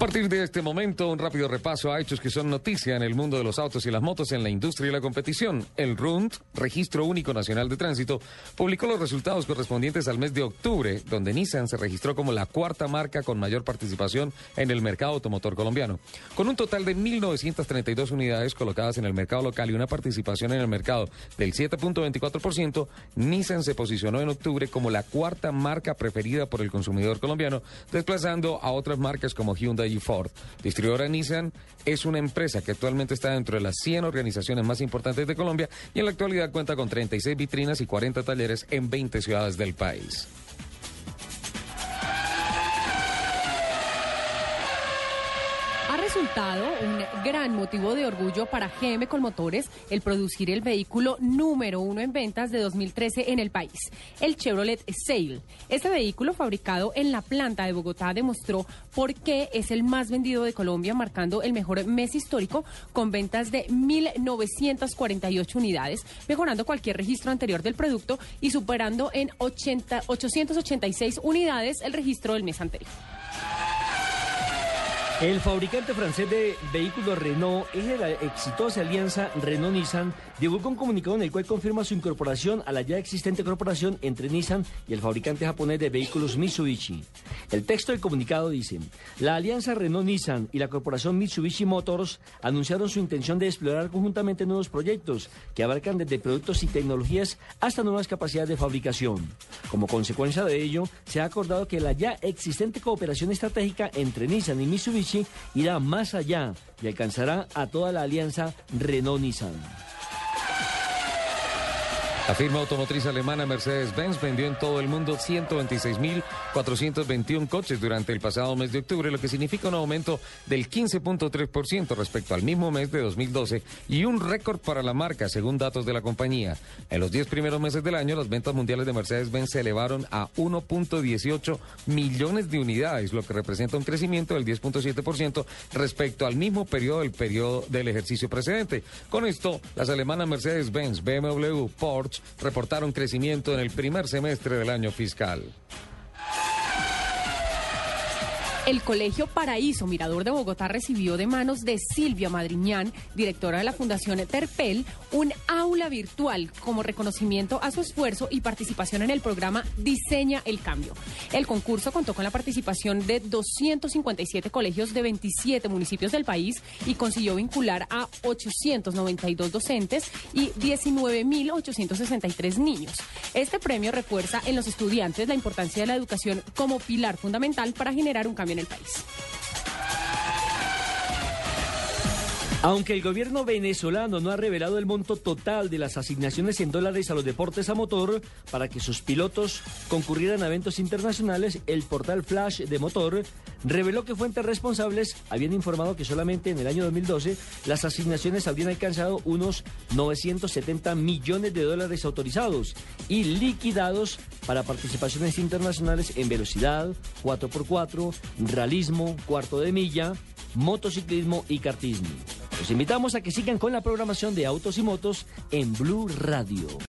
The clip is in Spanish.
A partir de este momento, un rápido repaso a hechos que son noticia en el mundo de los autos y las motos en la industria y la competición. El RUND, Registro Único Nacional de Tránsito, publicó los resultados correspondientes al mes de octubre, donde Nissan se registró como la cuarta marca con mayor participación en el mercado automotor colombiano. Con un total de 1.932 unidades colocadas en el mercado local y una participación en el mercado del 7.24%, Nissan se posicionó en octubre como la cuarta marca preferida por el consumidor colombiano, desplazando a otras marcas como Hyundai Ford. Distribuidora Nissan es una empresa que actualmente está dentro de las 100 organizaciones más importantes de Colombia y en la actualidad cuenta con 36 vitrinas y 40 talleres en 20 ciudades del país. Ha resultado un gran motivo de orgullo para GM Colmotores el producir el vehículo número uno en ventas de 2013 en el país, el Chevrolet Sail. Este vehículo fabricado en la planta de Bogotá demostró por qué es el más vendido de Colombia, marcando el mejor mes histórico con ventas de 1.948 unidades, mejorando cualquier registro anterior del producto y superando en 80, 886 unidades el registro del mes anterior. El fabricante francés de vehículos Renault es de la exitosa alianza Renault-Nissan divulgó un comunicado en el cual confirma su incorporación a la ya existente corporación entre Nissan y el fabricante japonés de vehículos Mitsubishi. El texto del comunicado dice, la alianza Renault-Nissan y la corporación Mitsubishi Motors anunciaron su intención de explorar conjuntamente nuevos proyectos que abarcan desde productos y tecnologías hasta nuevas capacidades de fabricación. Como consecuencia de ello, se ha acordado que la ya existente cooperación estratégica entre Nissan y Mitsubishi irá más allá y alcanzará a toda la alianza Renault-Nissan. La firma automotriz alemana Mercedes-Benz vendió en todo el mundo 126.421 coches durante el pasado mes de octubre, lo que significa un aumento del 15.3% respecto al mismo mes de 2012 y un récord para la marca, según datos de la compañía. En los 10 primeros meses del año, las ventas mundiales de Mercedes-Benz se elevaron a 1.18 millones de unidades, lo que representa un crecimiento del 10.7% respecto al mismo periodo del periodo del ejercicio precedente. Con esto, las alemanas Mercedes-Benz, BMW, Reportaron crecimiento en el primer semestre del año fiscal. El Colegio Paraíso Mirador de Bogotá recibió de manos de Silvia Madriñán, directora de la Fundación Terpel, un aula virtual como reconocimiento a su esfuerzo y participación en el programa Diseña el Cambio. El concurso contó con la participación de 257 colegios de 27 municipios del país y consiguió vincular a 892 docentes y 19.863 niños. Este premio refuerza en los estudiantes la importancia de la educación como pilar fundamental para generar un cambio en el país. Aunque el gobierno venezolano no ha revelado el monto total de las asignaciones en dólares a los deportes a motor para que sus pilotos concurrieran a eventos internacionales, el portal Flash de Motor reveló que fuentes responsables habían informado que solamente en el año 2012 las asignaciones habrían alcanzado unos 970 millones de dólares autorizados y liquidados para participaciones internacionales en velocidad, 4x4, realismo, cuarto de milla, motociclismo y kartismo. Los invitamos a que sigan con la programación de Autos y Motos en Blue Radio.